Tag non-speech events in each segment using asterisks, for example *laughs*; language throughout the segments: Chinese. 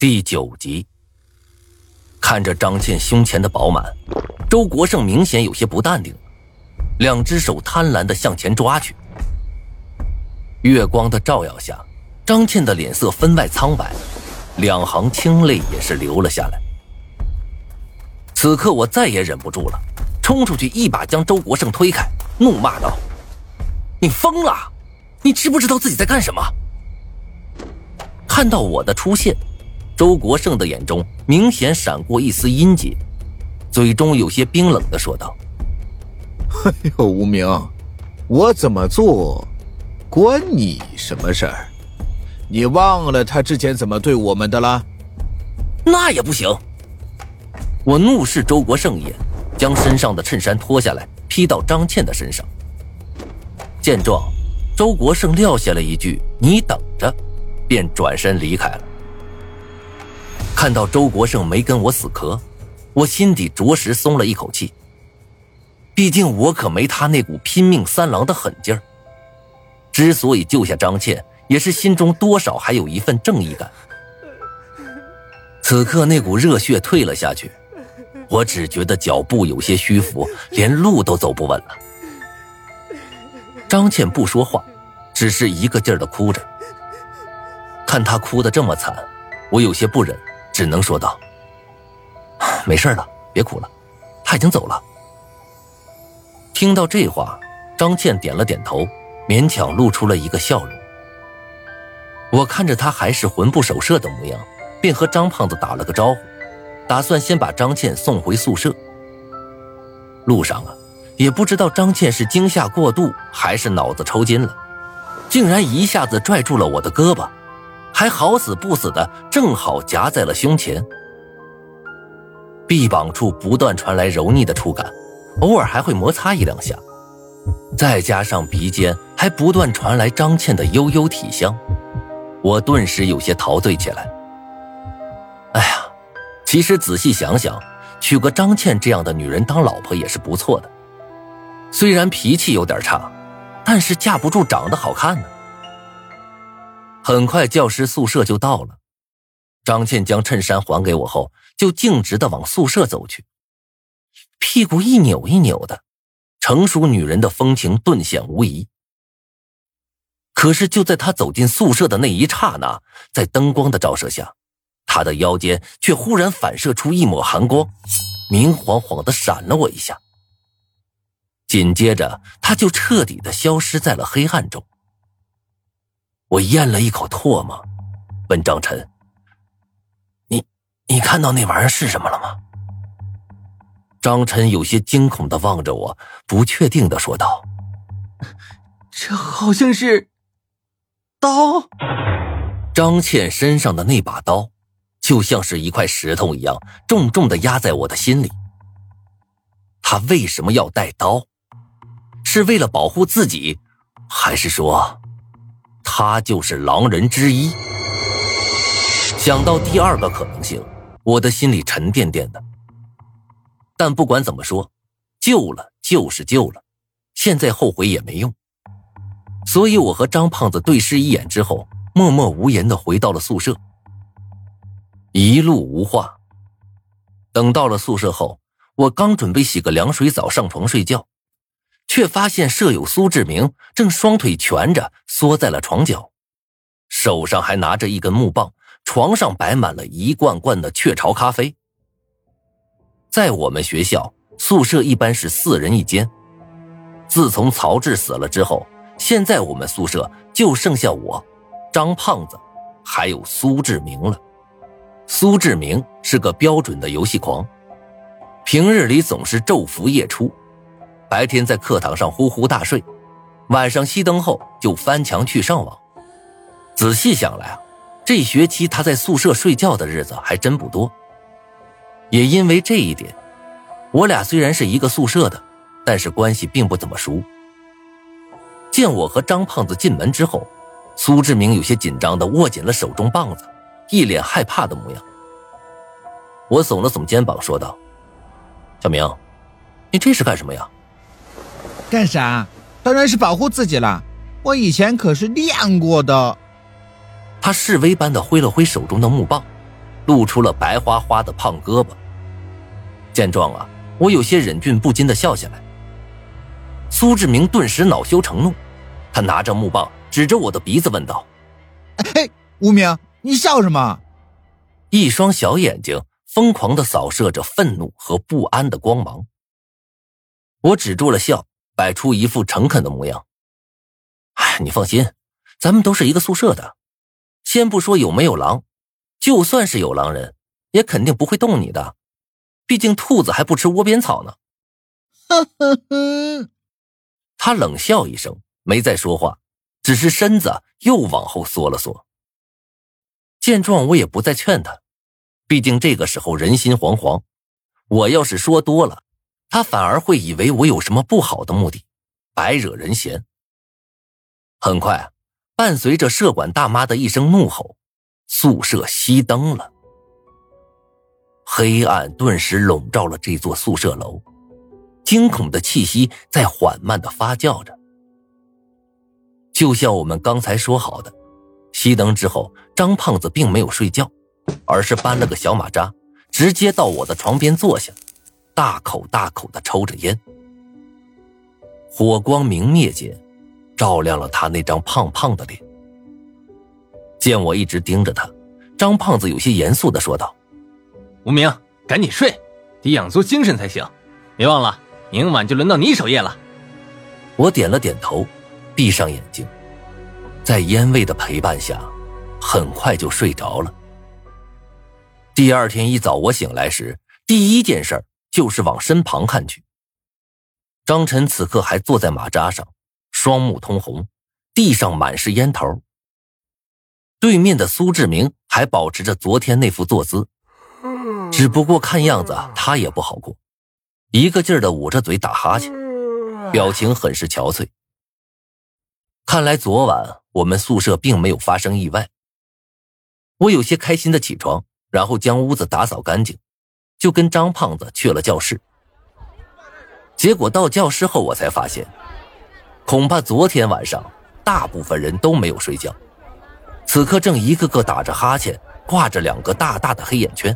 第九集，看着张倩胸前的饱满，周国胜明显有些不淡定，两只手贪婪的向前抓去。月光的照耀下，张倩的脸色分外苍白，两行清泪也是流了下来。此刻我再也忍不住了，冲出去一把将周国胜推开，怒骂道：“你疯了！你知不知道自己在干什么？”看到我的出现。周国胜的眼中明显闪过一丝阴结，嘴中有些冰冷的说道：“哎呦，无名，我怎么做，关你什么事儿？你忘了他之前怎么对我们的了？那也不行！”我怒视周国胜一眼，将身上的衬衫脱下来披到张倩的身上。见状，周国胜撂下了一句“你等着”，便转身离开了。看到周国胜没跟我死磕，我心底着实松了一口气。毕竟我可没他那股拼命三郎的狠劲儿。之所以救下张倩，也是心中多少还有一份正义感。此刻那股热血退了下去，我只觉得脚步有些虚浮，连路都走不稳了。张倩不说话，只是一个劲儿的哭着。看她哭得这么惨，我有些不忍。只能说道：“没事了，别哭了，他已经走了。”听到这话，张倩点了点头，勉强露出了一个笑容。我看着他还是魂不守舍的模样，便和张胖子打了个招呼，打算先把张倩送回宿舍。路上啊，也不知道张倩是惊吓过度还是脑子抽筋了，竟然一下子拽住了我的胳膊。还好死不死的，正好夹在了胸前。臂膀处不断传来柔腻的触感，偶尔还会摩擦一两下，再加上鼻尖还不断传来张倩的悠悠体香，我顿时有些陶醉起来。哎呀，其实仔细想想，娶个张倩这样的女人当老婆也是不错的，虽然脾气有点差，但是架不住长得好看呢。很快，教师宿舍就到了。张倩将衬衫还给我后，就径直的往宿舍走去，屁股一扭一扭的，成熟女人的风情顿显无疑。可是，就在她走进宿舍的那一刹那，在灯光的照射下，她的腰间却忽然反射出一抹寒光，明晃晃的闪了我一下。紧接着，她就彻底的消失在了黑暗中。我咽了一口唾沫，问张晨：“你，你看到那玩意儿是什么了吗？”张晨有些惊恐的望着我，不确定的说道：“这好像是刀。”张倩身上的那把刀，就像是一块石头一样，重重的压在我的心里。他为什么要带刀？是为了保护自己，还是说？他就是狼人之一。想到第二个可能性，我的心里沉甸甸的。但不管怎么说，救了就是救了，现在后悔也没用。所以我和张胖子对视一眼之后，默默无言的回到了宿舍。一路无话。等到了宿舍后，我刚准备洗个凉水澡上床睡觉。却发现舍友苏志明正双腿蜷着缩在了床角，手上还拿着一根木棒，床上摆满了一罐罐的雀巢咖啡。在我们学校宿舍一般是四人一间，自从曹志死了之后，现在我们宿舍就剩下我、张胖子，还有苏志明了。苏志明是个标准的游戏狂，平日里总是昼伏夜出。白天在课堂上呼呼大睡，晚上熄灯后就翻墙去上网。仔细想来啊，这学期他在宿舍睡觉的日子还真不多。也因为这一点，我俩虽然是一个宿舍的，但是关系并不怎么熟。见我和张胖子进门之后，苏志明有些紧张的握紧了手中棒子，一脸害怕的模样。我耸了耸肩膀，说道：“小明，你这是干什么呀？”干啥？当然是保护自己了。我以前可是练过的。他示威般的挥了挥手中的木棒，露出了白花花的胖胳膊。见状啊，我有些忍俊不禁的笑起来。苏志明顿时恼羞成怒，他拿着木棒指着我的鼻子问道：“嘿，无名，你笑什么？”一双小眼睛疯狂的扫射着愤怒和不安的光芒。我止住了笑，摆出一副诚恳的模样。哎，你放心，咱们都是一个宿舍的。先不说有没有狼，就算是有狼人，也肯定不会动你的。毕竟兔子还不吃窝边草呢。呵呵呵，他冷笑一声，没再说话，只是身子又往后缩了缩。见状，我也不再劝他，毕竟这个时候人心惶惶。我要是说多了，他反而会以为我有什么不好的目的，白惹人嫌。很快，伴随着舍管大妈的一声怒吼，宿舍熄灯了，黑暗顿时笼罩了这座宿舍楼，惊恐的气息在缓慢的发酵着。就像我们刚才说好的，熄灯之后，张胖子并没有睡觉，而是搬了个小马扎，直接到我的床边坐下。大口大口的抽着烟，火光明灭间，照亮了他那张胖胖的脸。见我一直盯着他，张胖子有些严肃的说道：“无名，赶紧睡，得养足精神才行。别忘了，明晚就轮到你守夜了。”我点了点头，闭上眼睛，在烟味的陪伴下，很快就睡着了。第二天一早，我醒来时，第一件事就是往身旁看去。张晨此刻还坐在马扎上，双目通红，地上满是烟头。对面的苏志明还保持着昨天那副坐姿，只不过看样子他也不好过，一个劲儿的捂着嘴打哈欠，表情很是憔悴。看来昨晚我们宿舍并没有发生意外。我有些开心的起床，然后将屋子打扫干净。就跟张胖子去了教室，结果到教室后，我才发现，恐怕昨天晚上大部分人都没有睡觉，此刻正一个个打着哈欠，挂着两个大大的黑眼圈，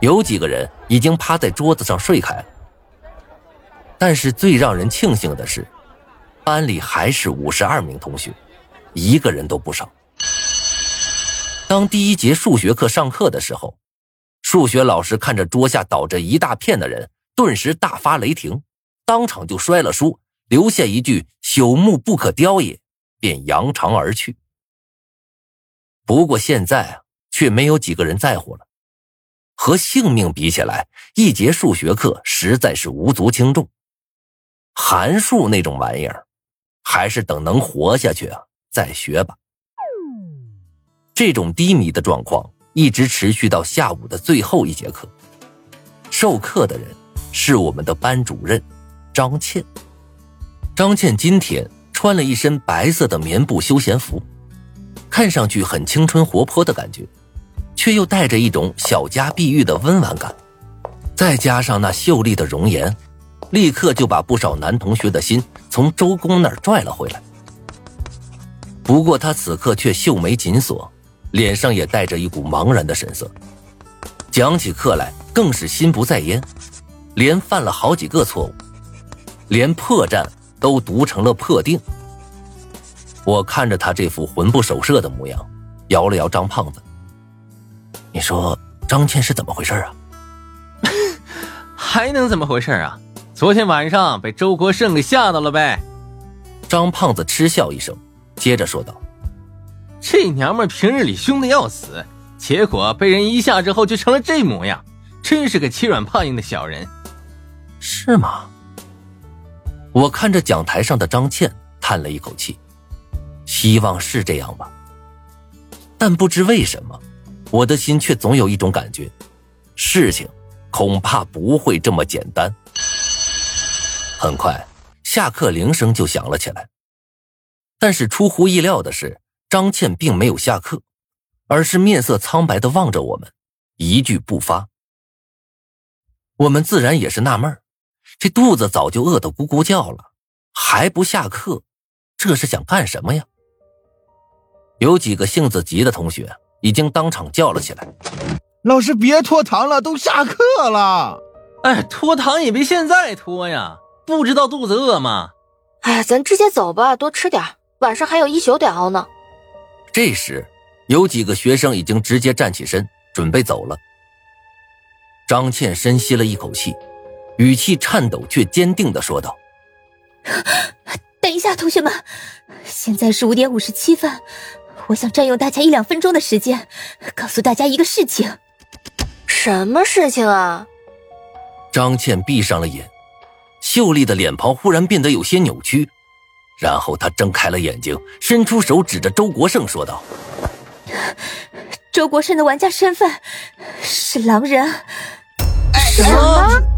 有几个人已经趴在桌子上睡开了。但是最让人庆幸的是，班里还是五十二名同学，一个人都不少。当第一节数学课上课的时候。数学老师看着桌下倒着一大片的人，顿时大发雷霆，当场就摔了书，留下一句“朽木不可雕也”，便扬长而去。不过现在，却没有几个人在乎了。和性命比起来，一节数学课实在是无足轻重。函数那种玩意儿，还是等能活下去啊再学吧。这种低迷的状况。一直持续到下午的最后一节课。授课的人是我们的班主任张倩。张倩今天穿了一身白色的棉布休闲服，看上去很青春活泼的感觉，却又带着一种小家碧玉的温婉感。再加上那秀丽的容颜，立刻就把不少男同学的心从周公那儿拽了回来。不过他此刻却秀眉紧锁。脸上也带着一股茫然的神色，讲起课来更是心不在焉，连犯了好几个错误，连破绽都读成了破定。我看着他这副魂不守舍的模样，摇了摇张胖子：“你说张倩是怎么回事啊？” *laughs* 还能怎么回事啊？昨天晚上被周国胜给吓到了呗。张胖子嗤笑一声，接着说道。这娘们平日里凶的要死，结果被人一吓之后就成了这模样，真是个欺软怕硬的小人，是吗？我看着讲台上的张倩，叹了一口气，希望是这样吧。但不知为什么，我的心却总有一种感觉，事情恐怕不会这么简单。很快，下课铃声就响了起来，但是出乎意料的是。张倩并没有下课，而是面色苍白的望着我们，一句不发。我们自然也是纳闷这肚子早就饿得咕咕叫了，还不下课，这是想干什么呀？有几个性子急的同学已经当场叫了起来：“老师别拖堂了，都下课了。”哎，拖堂也别现在拖呀，不知道肚子饿吗？哎，咱直接走吧，多吃点，晚上还有一宿得熬呢。这时，有几个学生已经直接站起身，准备走了。张倩深吸了一口气，语气颤抖却坚定的说道：“等一下，同学们，现在是五点五十七分，我想占用大家一两分钟的时间，告诉大家一个事情。什么事情啊？”张倩闭上了眼，秀丽的脸庞忽然变得有些扭曲，然后他睁开了眼睛，伸出手指着周国胜说道：“周国胜的玩家身份是狼人。”什么？